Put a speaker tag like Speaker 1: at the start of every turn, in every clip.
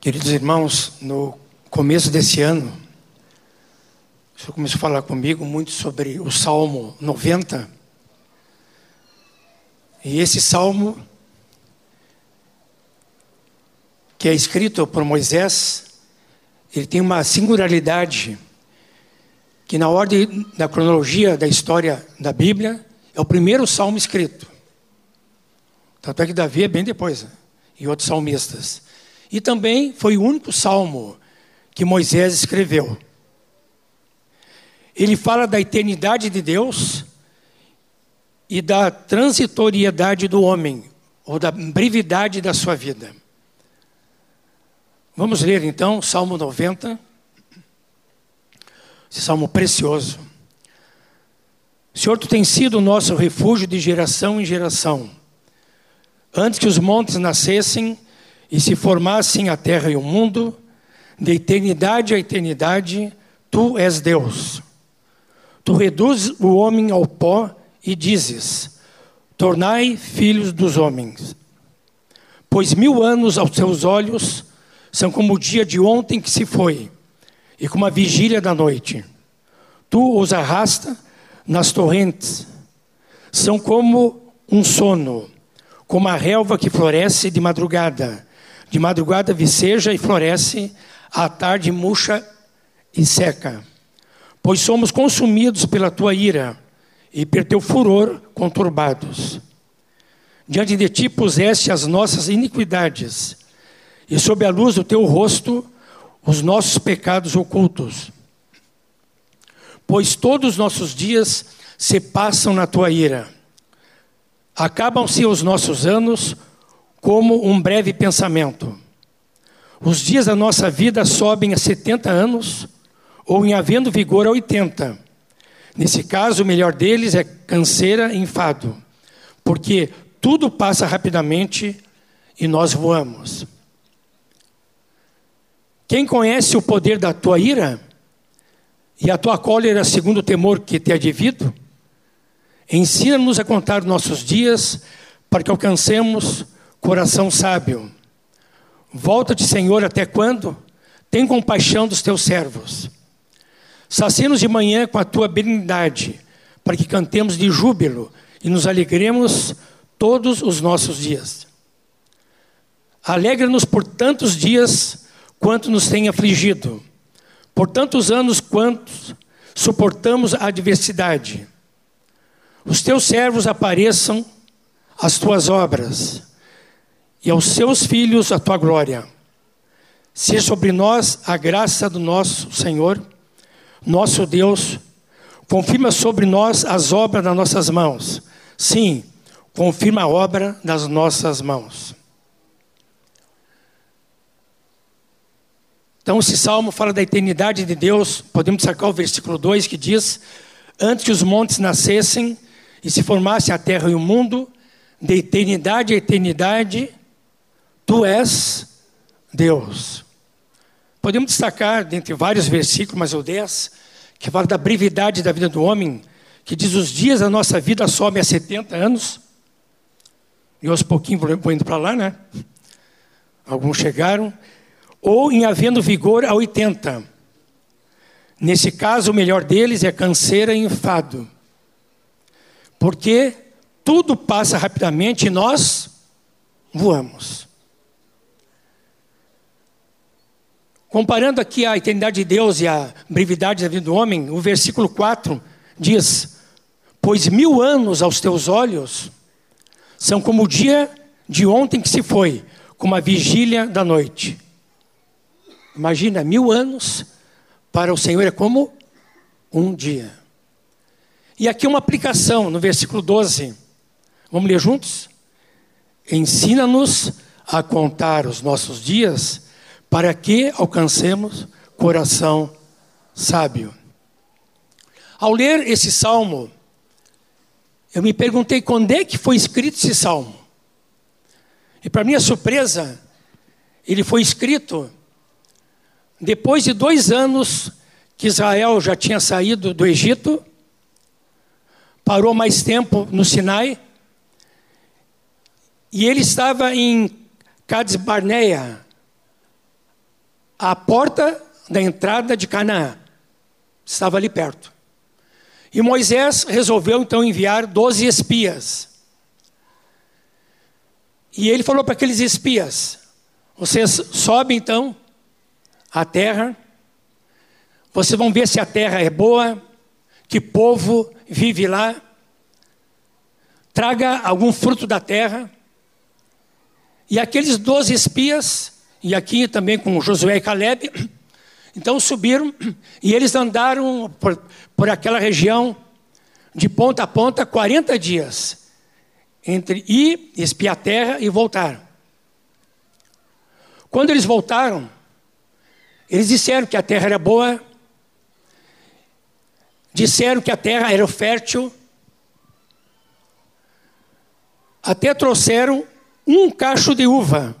Speaker 1: Queridos irmãos, no começo desse ano, o Senhor começou a falar comigo muito sobre o Salmo 90. E esse salmo, que é escrito por Moisés, ele tem uma singularidade que na ordem da cronologia da história da Bíblia é o primeiro salmo escrito. Tanto é que Davi é bem depois, né? e outros salmistas. E também foi o único salmo que Moisés escreveu. Ele fala da eternidade de Deus e da transitoriedade do homem, ou da brevidade da sua vida. Vamos ler então Salmo 90, esse salmo precioso. Senhor, tu tens sido o nosso refúgio de geração em geração. Antes que os montes nascessem, e se formassem a terra e o mundo, de eternidade a eternidade, tu és Deus. Tu reduzes o homem ao pó e dizes: Tornai filhos dos homens. Pois mil anos aos teus olhos são como o dia de ontem que se foi, e como a vigília da noite. Tu os arrasta nas torrentes, são como um sono, como a relva que floresce de madrugada de madrugada viceja e floresce, à tarde murcha e seca. Pois somos consumidos pela tua ira e por teu furor conturbados. Diante de ti puseste as nossas iniquidades, e sob a luz do teu rosto os nossos pecados ocultos. Pois todos os nossos dias se passam na tua ira. Acabam-se os nossos anos como um breve pensamento. Os dias da nossa vida sobem a 70 anos, ou em havendo vigor a 80. Nesse caso, o melhor deles é canseira e enfado, porque tudo passa rapidamente e nós voamos. Quem conhece o poder da tua ira e a tua cólera segundo o temor que te é devido? Ensina-nos a contar nossos dias para que alcancemos coração sábio. Volta-te, Senhor, até quando? Tem compaixão dos teus servos. Sacia-nos de manhã com a tua benignidade, para que cantemos de júbilo e nos alegremos todos os nossos dias. Alegra-nos por tantos dias quanto nos tem afligido, por tantos anos quantos suportamos a adversidade. Os teus servos apareçam as tuas obras e aos seus filhos a tua glória. Seja sobre nós a graça do nosso Senhor, nosso Deus, confirma sobre nós as obras das nossas mãos. Sim, confirma a obra das nossas mãos. Então, esse salmo fala da eternidade de Deus. Podemos sacar o versículo 2 que diz: Antes que os montes nascessem e se formasse a terra e o mundo, de eternidade a eternidade, Tu és Deus. Podemos destacar, dentre vários versículos, mas o 10, que fala da brevidade da vida do homem, que diz os dias da nossa vida sobem a 70 anos. E aos pouquinhos vou indo para lá, né? Alguns chegaram. Ou em havendo vigor a 80. Nesse caso, o melhor deles é canseira e enfado. Porque tudo passa rapidamente e nós voamos. Comparando aqui a eternidade de Deus e a brevidade da vida do homem, o versículo 4 diz: Pois mil anos aos teus olhos são como o dia de ontem que se foi, como a vigília da noite. Imagina, mil anos para o Senhor é como um dia. E aqui uma aplicação no versículo 12. Vamos ler juntos? Ensina-nos a contar os nossos dias para que alcancemos coração sábio. Ao ler esse salmo, eu me perguntei quando é que foi escrito esse salmo. E para minha surpresa, ele foi escrito depois de dois anos que Israel já tinha saído do Egito, parou mais tempo no Sinai, e ele estava em Cades Barneia, a porta da entrada de Canaã. Estava ali perto. E Moisés resolveu então enviar doze espias. E ele falou para aqueles espias: vocês sobem então à terra, vocês vão ver se a terra é boa, que povo vive lá, traga algum fruto da terra. E aqueles doze espias, e aqui também com Josué e Caleb, então subiram e eles andaram por, por aquela região de ponta a ponta 40 dias, entre ir, espiar a terra e voltar. Quando eles voltaram, eles disseram que a terra era boa, disseram que a terra era fértil, até trouxeram um cacho de uva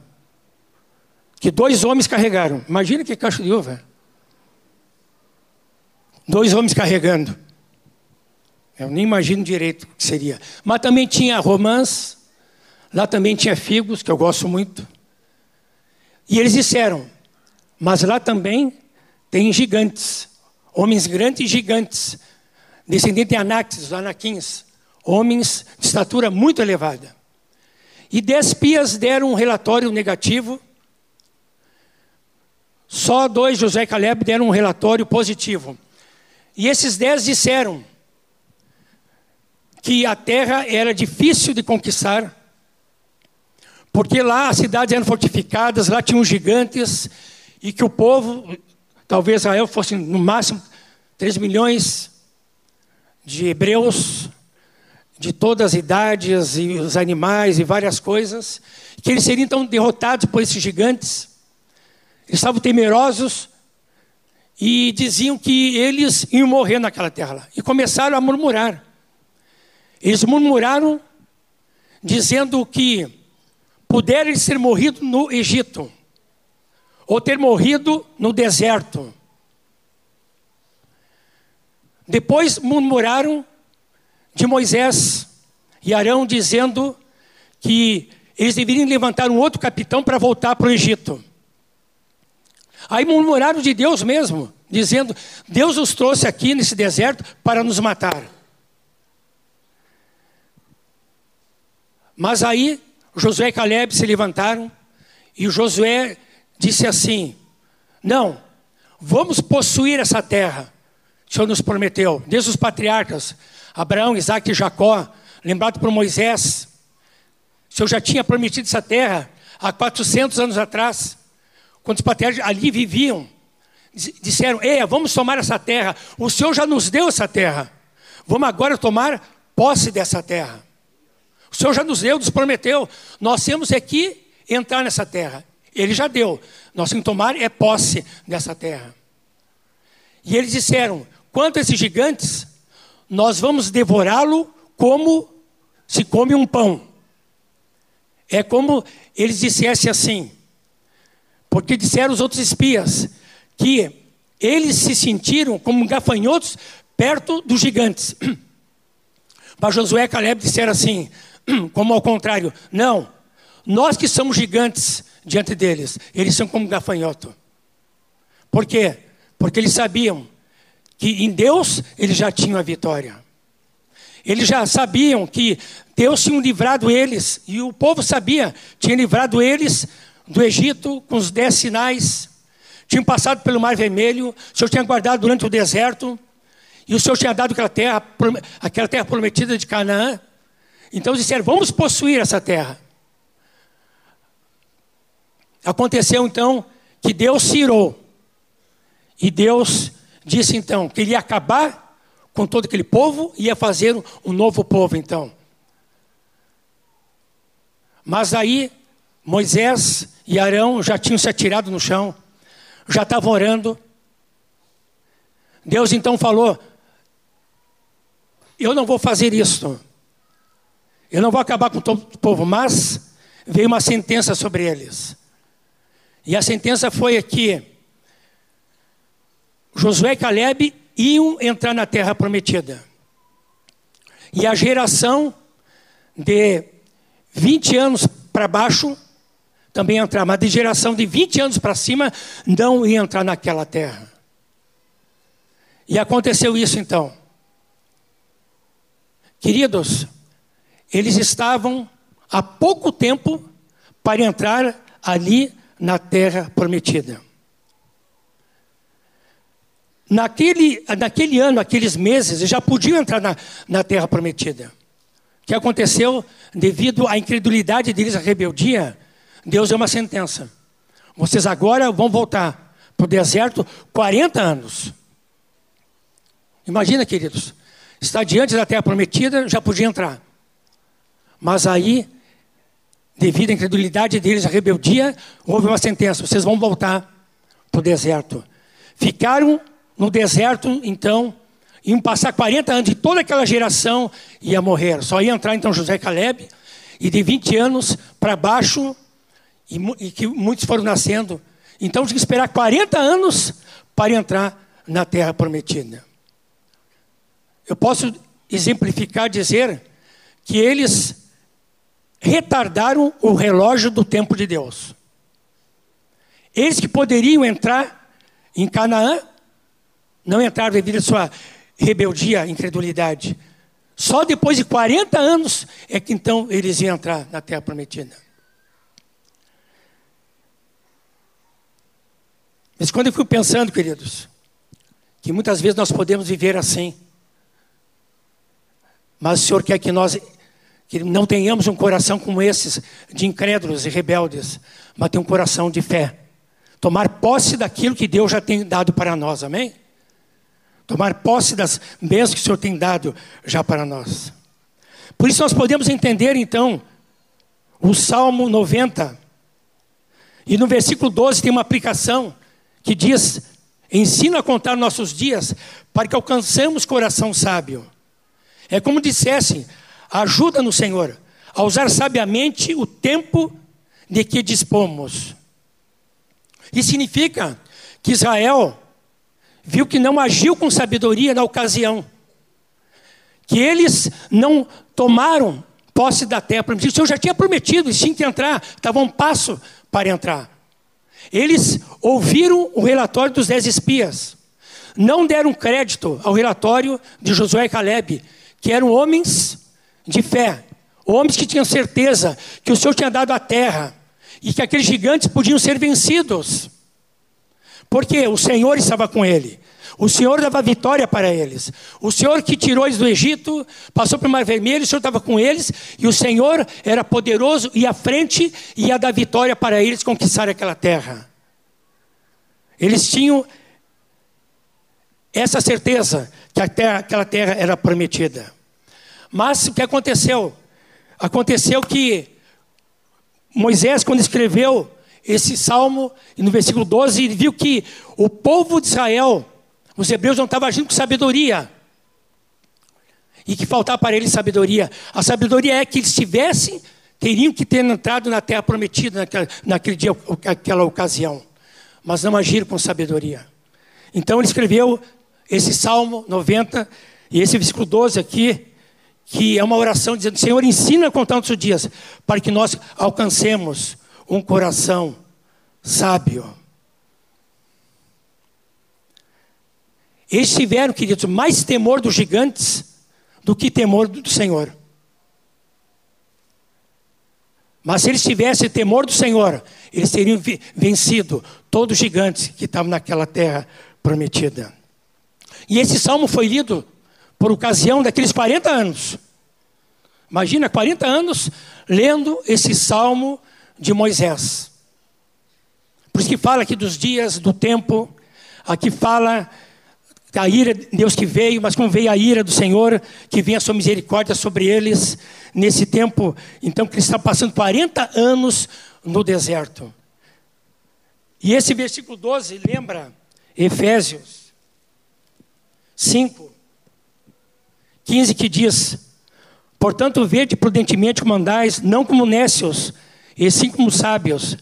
Speaker 1: que dois homens carregaram. Imagina que cacho de uva. Dois homens carregando. Eu nem imagino direito o que seria. Mas também tinha romãs, lá também tinha figos, que eu gosto muito. E eles disseram: Mas lá também tem gigantes, homens grandes e gigantes, descendentes de dos Anaquins, homens de estatura muito elevada. E dez pias deram um relatório negativo, só dois, José e Caleb, deram um relatório positivo. E esses dez disseram que a terra era difícil de conquistar, porque lá as cidades eram fortificadas, lá tinham gigantes, e que o povo, talvez Israel fosse no máximo 3 milhões de hebreus, de todas as idades, e os animais e várias coisas, que eles seriam então derrotados por esses gigantes. Estavam temerosos e diziam que eles iam morrer naquela terra lá. E começaram a murmurar. Eles murmuraram, dizendo que puderam ter morrido no Egito, ou ter morrido no deserto. Depois murmuraram de Moisés e Arão, dizendo que eles deveriam levantar um outro capitão para voltar para o Egito. Aí murmuraram de Deus mesmo, dizendo: Deus os trouxe aqui nesse deserto para nos matar. Mas aí Josué e Caleb se levantaram e Josué disse assim: Não, vamos possuir essa terra. O Senhor nos prometeu, desde os patriarcas, Abraão, Isaac e Jacó, lembrado por Moisés. O Senhor já tinha prometido essa terra há 400 anos atrás, quando os patriarcas ali viviam. Disseram: Ei, vamos tomar essa terra. O Senhor já nos deu essa terra. Vamos agora tomar posse dessa terra. O Senhor já nos deu, nos prometeu. Nós temos aqui entrar nessa terra. Ele já deu. Nós temos que tomar é posse dessa terra. E eles disseram: quanto a esses gigantes, nós vamos devorá-lo como se come um pão. É como eles dissessem assim, porque disseram os outros espias que eles se sentiram como gafanhotos perto dos gigantes. Mas Josué e Caleb disseram assim: como ao contrário. Não, nós que somos gigantes diante deles, eles são como gafanhoto. Por quê? Porque eles sabiam que em Deus eles já tinham a vitória. Eles já sabiam que Deus tinha livrado eles, e o povo sabia, tinha livrado eles do Egito com os dez sinais, tinham passado pelo Mar Vermelho, o Senhor tinha guardado durante o deserto, e o Senhor tinha dado aquela terra, aquela terra prometida de Canaã. Então disseram: vamos possuir essa terra. Aconteceu então que Deus se irou. E Deus disse então que ele ia acabar com todo aquele povo e ia fazer um novo povo então. Mas aí Moisés e Arão já tinham se atirado no chão, já estavam orando. Deus então falou: Eu não vou fazer isso. Eu não vou acabar com todo o povo, mas veio uma sentença sobre eles. E a sentença foi que Josué e Caleb iam entrar na terra prometida. E a geração de 20 anos para baixo também entrar, mas de geração de 20 anos para cima não ia entrar naquela terra. E aconteceu isso então. Queridos, eles estavam há pouco tempo para entrar ali na terra prometida. Naquele, naquele ano, aqueles meses, já podiam entrar na, na terra prometida. O que aconteceu devido à incredulidade deles, à rebeldia, Deus deu uma sentença. Vocês agora vão voltar para o deserto 40 anos. Imagina, queridos, está diante da terra prometida, já podia entrar. Mas aí, devido à incredulidade deles, à rebeldia, houve uma sentença: vocês vão voltar para o deserto. Ficaram no deserto, então, iam passar 40 anos e toda aquela geração ia morrer. Só ia entrar então José Caleb, e de 20 anos para baixo, e, e, que muitos foram nascendo. Então tinha que esperar 40 anos para entrar na terra prometida. Eu posso exemplificar, dizer que eles retardaram o relógio do tempo de Deus. Eles que poderiam entrar em Canaã, não entraram devido à sua rebeldia, incredulidade. Só depois de 40 anos é que então eles iam entrar na terra prometida. Mas quando eu fico pensando, queridos, que muitas vezes nós podemos viver assim, mas o Senhor quer que nós que não tenhamos um coração como esses, de incrédulos e rebeldes, mas ter um coração de fé. Tomar posse daquilo que Deus já tem dado para nós, amém? Tomar posse das bênçãos que o Senhor tem dado já para nós. Por isso nós podemos entender então o Salmo 90. E no versículo 12 tem uma aplicação que diz: Ensina a contar nossos dias para que alcancemos coração sábio. É como dissesse: ajuda no Senhor a usar sabiamente o tempo de que dispomos. Isso significa que Israel viu que não agiu com sabedoria na ocasião, que eles não tomaram posse da terra prometida. O Senhor já tinha prometido, eles tinham que entrar, estavam um passo para entrar. Eles ouviram o relatório dos dez espias, não deram crédito ao relatório de Josué e Caleb, que eram homens de fé, homens que tinham certeza que o Senhor tinha dado a terra e que aqueles gigantes podiam ser vencidos. Porque o Senhor estava com ele. O Senhor dava vitória para eles. O Senhor que tirou eles do Egito, passou para o Mar Vermelho, o Senhor estava com eles, e o Senhor era poderoso e à frente ia dar vitória para eles conquistar aquela terra. Eles tinham essa certeza que terra, aquela terra era prometida. Mas o que aconteceu? Aconteceu que Moisés, quando escreveu esse salmo, no versículo 12, ele viu que o povo de Israel, os hebreus não estavam agindo com sabedoria. E que faltava para eles sabedoria. A sabedoria é que eles tivessem, teriam que ter entrado na terra prometida naquele, naquele dia, naquela ocasião. Mas não agiram com sabedoria. Então ele escreveu esse Salmo 90 e esse versículo 12 aqui, que é uma oração dizendo: Senhor, ensina a contar dias, para que nós alcancemos um coração sábio. Eles tiveram, queridos, mais temor dos gigantes do que temor do Senhor. Mas se eles tivessem temor do Senhor, eles teriam vencido todos os gigantes que estavam naquela terra prometida. E esse salmo foi lido por ocasião daqueles 40 anos. Imagina, 40 anos lendo esse salmo de Moisés. Por isso que fala aqui dos dias, do tempo, aqui fala da ira de Deus que veio, mas como veio a ira do Senhor, que vem a sua misericórdia sobre eles nesse tempo, então que estão passando 40 anos no deserto. E esse versículo 12 lembra Efésios 5, 15 que diz: Portanto, vede prudentemente como andais, não como nécios, e sim como sábios,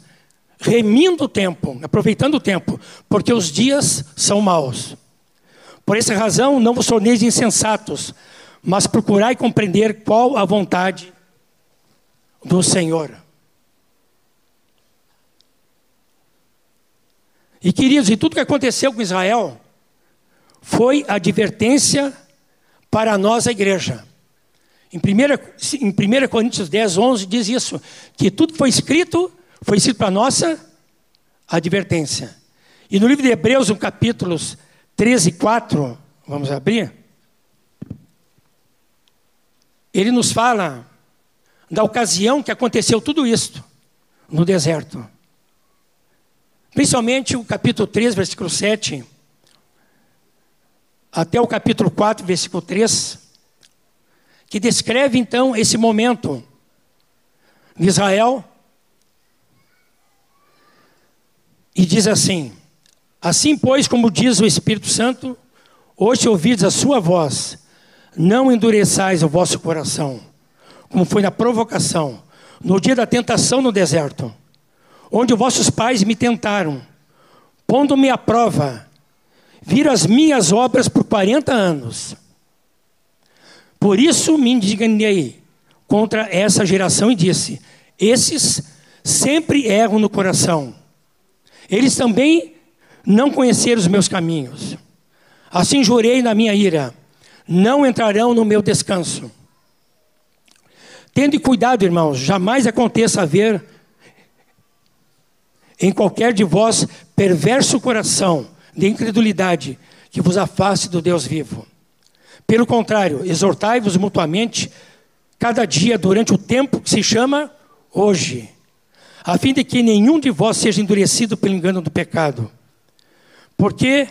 Speaker 1: remindo o tempo, aproveitando o tempo, porque os dias são maus. Por essa razão, não vos torneis insensatos, mas procurai compreender qual a vontade do Senhor. E queridos, e tudo que aconteceu com Israel foi advertência para nós, a igreja. Em 1, em 1 Coríntios 10, 11 diz isso, que tudo que foi escrito, foi escrito para nossa advertência. E no livro de Hebreus, no capítulos 13 e 4, vamos abrir, ele nos fala da ocasião que aconteceu tudo isto no deserto. Principalmente o capítulo 3, versículo 7, até o capítulo 4, versículo 3, que descreve então esse momento de Israel. E diz assim: Assim, pois, como diz o Espírito Santo, hoje ouvides a sua voz, não endureçais o vosso coração, como foi na provocação, no dia da tentação no deserto, onde vossos pais me tentaram, pondo-me à prova, viram as minhas obras por 40 anos. Por isso me indignei contra essa geração e disse: Esses sempre erram no coração. Eles também não conheceram os meus caminhos. Assim jurei na minha ira: não entrarão no meu descanso. Tende cuidado, irmãos, jamais aconteça haver em qualquer de vós perverso coração de incredulidade que vos afaste do Deus vivo. Pelo contrário, exortai-vos mutuamente cada dia durante o tempo que se chama hoje, a fim de que nenhum de vós seja endurecido pelo engano do pecado. Porque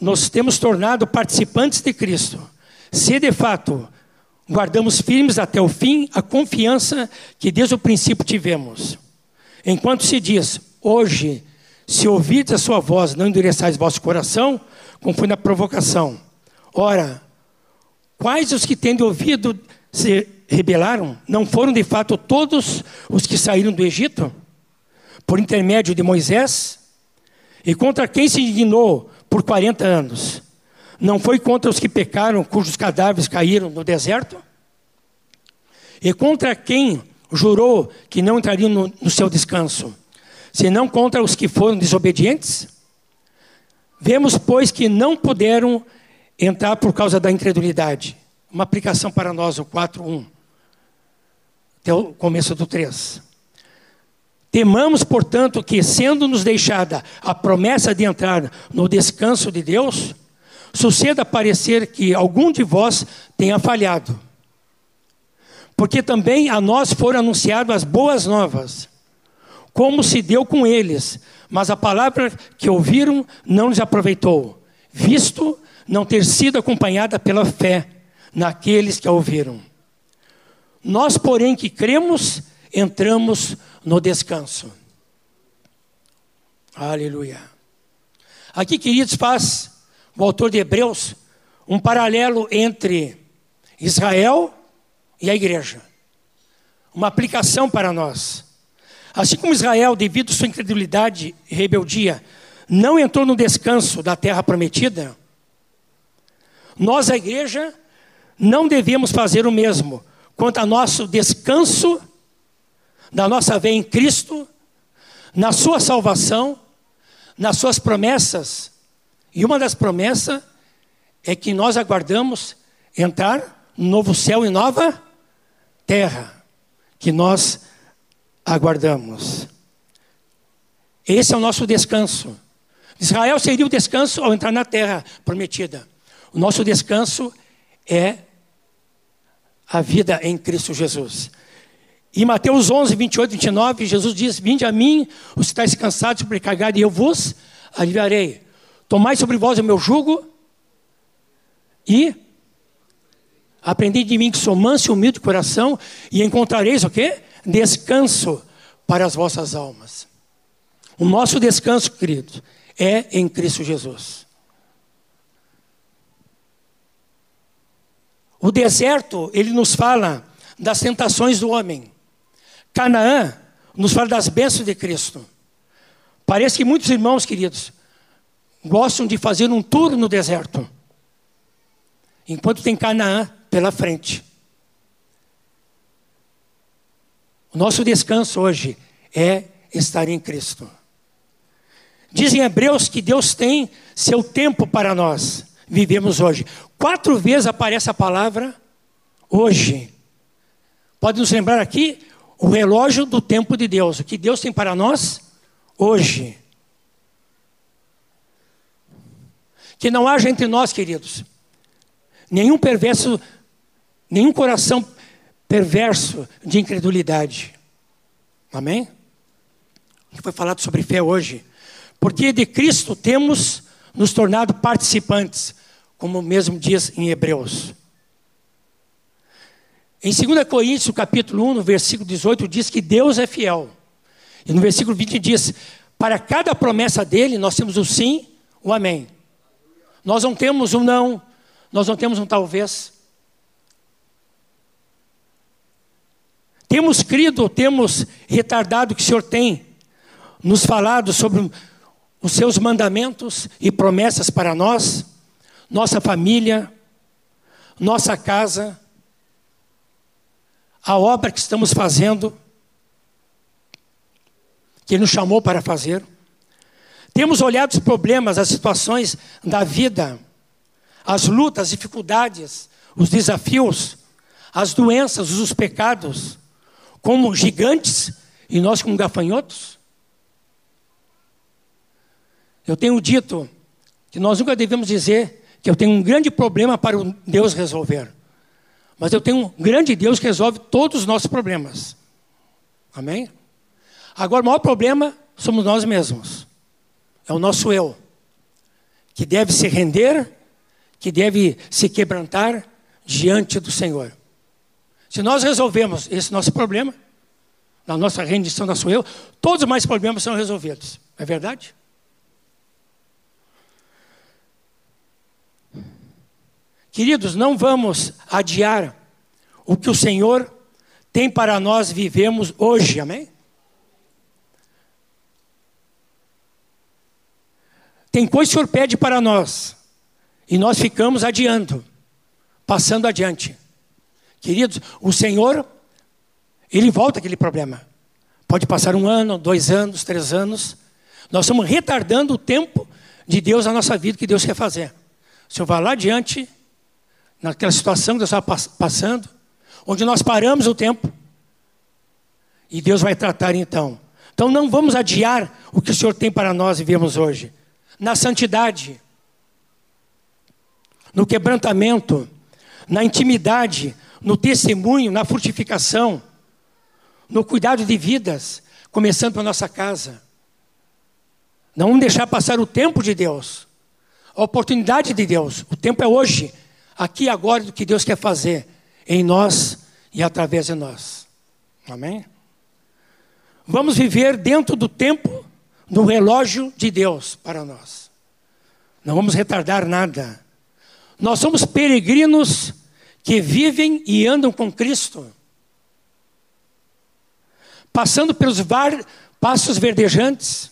Speaker 1: nos temos tornado participantes de Cristo, se de fato guardamos firmes até o fim a confiança que desde o princípio tivemos. Enquanto se diz, hoje, se ouvides a sua voz, não endureçais vosso coração, como foi na provocação. Ora, quais os que tendo ouvido se rebelaram? Não foram de fato todos os que saíram do Egito? Por intermédio de Moisés? E contra quem se indignou por 40 anos? Não foi contra os que pecaram, cujos cadáveres caíram no deserto? E contra quem jurou que não entrariam no, no seu descanso? Senão contra os que foram desobedientes? Vemos, pois, que não puderam entrar por causa da incredulidade. Uma aplicação para nós, o 4.1, até o começo do 3. Temamos, portanto, que, sendo-nos deixada a promessa de entrar no descanso de Deus, suceda parecer que algum de vós tenha falhado. Porque também a nós foram anunciadas as boas novas, como se deu com eles, mas a palavra que ouviram não lhes aproveitou, visto não ter sido acompanhada pela fé naqueles que a ouviram. Nós, porém, que cremos, entramos no descanso. Aleluia. Aqui, queridos, faz o autor de Hebreus um paralelo entre Israel e a igreja. Uma aplicação para nós. Assim como Israel, devido à sua incredulidade e rebeldia, não entrou no descanso da terra prometida, nós, a igreja, não devemos fazer o mesmo quanto ao nosso descanso da nossa fé em Cristo, na sua salvação, nas suas promessas. E uma das promessas é que nós aguardamos entrar no novo céu e nova terra, que nós aguardamos. Esse é o nosso descanso. Israel seria o descanso ao entrar na terra prometida. O nosso descanso é a vida em Cristo Jesus. Em Mateus 11, 28, 29, Jesus diz: Vinde a mim, os que estáis cansados e sobrecarregados, e eu vos aliviarei. Tomai sobre vós o meu jugo e aprendi de mim que sou manso e humilde de coração, e encontrareis o quê? Descanso para as vossas almas. O nosso descanso, querido, é em Cristo Jesus. O deserto, ele nos fala das tentações do homem. Canaã nos fala das bênçãos de Cristo. Parece que muitos irmãos, queridos, gostam de fazer um tour no deserto, enquanto tem Canaã pela frente. O nosso descanso hoje é estar em Cristo. Dizem Hebreus que Deus tem seu tempo para nós. Vivemos hoje. Quatro vezes aparece a palavra hoje. Pode nos lembrar aqui o relógio do tempo de Deus. O que Deus tem para nós hoje. Que não haja entre nós, queridos, nenhum perverso, nenhum coração perverso de incredulidade. Amém? Que foi falado sobre fé hoje. Porque de Cristo temos nos tornado participantes, como mesmo diz em Hebreus. Em 2 Coríntios, capítulo 1, no versículo 18, diz que Deus é fiel. E no versículo 20 diz: Para cada promessa dele, nós temos o sim, o amém. Nós não temos um não, nós não temos um talvez. Temos crido, temos retardado que o Senhor tem nos falado sobre os seus mandamentos e promessas para nós, nossa família, nossa casa, a obra que estamos fazendo, que Ele nos chamou para fazer. Temos olhado os problemas, as situações da vida, as lutas, as dificuldades, os desafios, as doenças, os pecados, como gigantes e nós como gafanhotos? Eu tenho dito que nós nunca devemos dizer que eu tenho um grande problema para Deus resolver. Mas eu tenho um grande Deus que resolve todos os nossos problemas. Amém? Agora, o maior problema somos nós mesmos. É o nosso eu. Que deve se render, que deve se quebrantar diante do Senhor. Se nós resolvemos esse nosso problema, na nossa rendição, nosso eu, todos os mais problemas são resolvidos. É verdade? Queridos, não vamos adiar o que o Senhor tem para nós vivemos hoje, amém? Tem coisa que o Senhor pede para nós, e nós ficamos adiando, passando adiante. Queridos, o Senhor, Ele volta aquele problema. Pode passar um ano, dois anos, três anos. Nós estamos retardando o tempo de Deus na nossa vida que Deus quer fazer. O Senhor vai lá adiante, naquela situação que Deus está passando, onde nós paramos o tempo. E Deus vai tratar então. Então não vamos adiar o que o Senhor tem para nós vivemos hoje. Na santidade, no quebrantamento, na intimidade, no testemunho, na frutificação, no cuidado de vidas, começando pela nossa casa. Não vamos deixar passar o tempo de Deus, a oportunidade de Deus. O tempo é hoje, aqui e agora, do que Deus quer fazer em nós e através de nós. Amém? Vamos viver dentro do tempo do relógio de Deus para nós. Não vamos retardar nada. Nós somos peregrinos que vivem e andam com Cristo, passando pelos var, passos verdejantes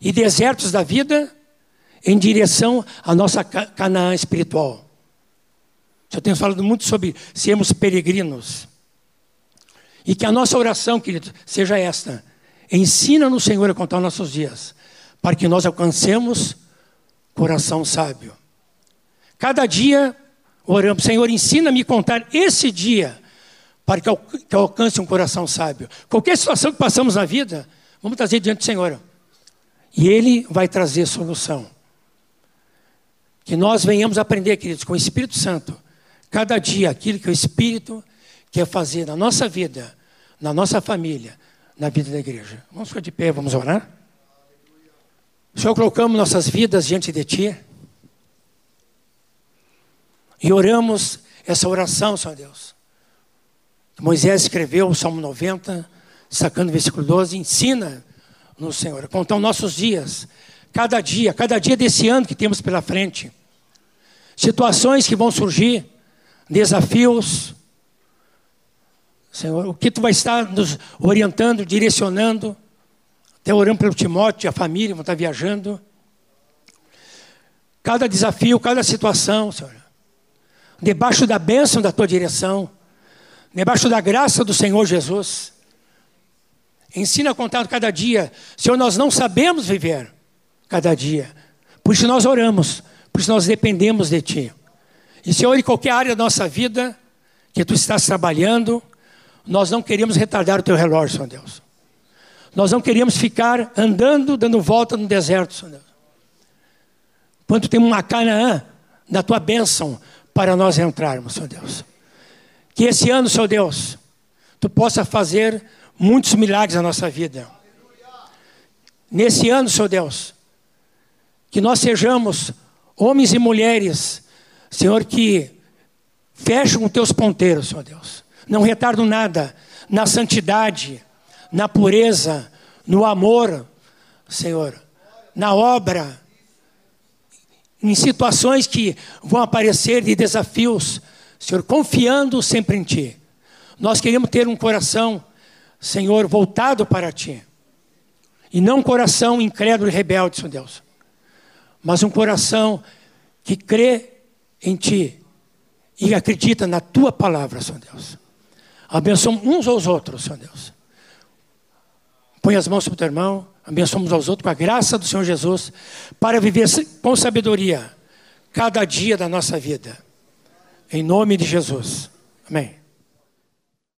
Speaker 1: e desertos da vida em direção à nossa Canaã espiritual. Já tenho falado muito sobre sermos peregrinos. E que a nossa oração, querido, seja esta: ensina-nos, Senhor, a contar nossos dias, para que nós alcancemos coração sábio. Cada dia oramos, Senhor, ensina-me a contar esse dia para eu, que eu alcance um coração sábio. Qualquer situação que passamos na vida, vamos trazer diante do Senhor. E Ele vai trazer solução. Que nós venhamos aprender, queridos, com o Espírito Santo, cada dia aquilo que o Espírito quer fazer na nossa vida, na nossa família, na vida da igreja. Vamos ficar de pé, vamos orar? Senhor, colocamos nossas vidas diante de Ti. E oramos essa oração, Senhor Deus. Moisés escreveu o Salmo 90, sacando o versículo 12, ensina no Senhor, contar os nossos dias, cada dia, cada dia desse ano que temos pela frente. Situações que vão surgir, desafios. Senhor, o que tu vai estar nos orientando, direcionando, até orando pelo Timóteo, a família vão estar viajando. Cada desafio, cada situação, Senhor debaixo da bênção da tua direção, debaixo da graça do Senhor Jesus. Ensina a contar cada dia. Senhor, nós não sabemos viver, cada dia. Por isso nós oramos, por isso nós dependemos de Ti. E Senhor, em qualquer área da nossa vida que Tu estás trabalhando, nós não queremos retardar o Teu relógio, Senhor Deus. Nós não queríamos ficar andando, dando volta no deserto, Senhor Deus. Quanto tem uma Canaã da Tua bênção para nós entrarmos, Senhor Deus. Que esse ano, Senhor Deus, Tu possa fazer muitos milagres na nossa vida. Nesse ano, Senhor Deus, que nós sejamos homens e mulheres, Senhor, que fecham os teus ponteiros, Senhor Deus. Não retardam nada na santidade, na pureza, no amor, Senhor, na obra, em situações que vão aparecer de desafios, Senhor, confiando sempre em Ti. Nós queremos ter um coração, Senhor, voltado para Ti. E não um coração incrédulo e rebelde, Senhor Deus. Mas um coração que crê em Ti e acredita na Tua palavra, Senhor Deus. Abençoamos uns aos outros, Senhor Deus. Põe as mãos sobre o teu irmão, abençoamos aos outros com a graça do Senhor Jesus, para viver com sabedoria cada dia da nossa vida. Em nome de Jesus. Amém.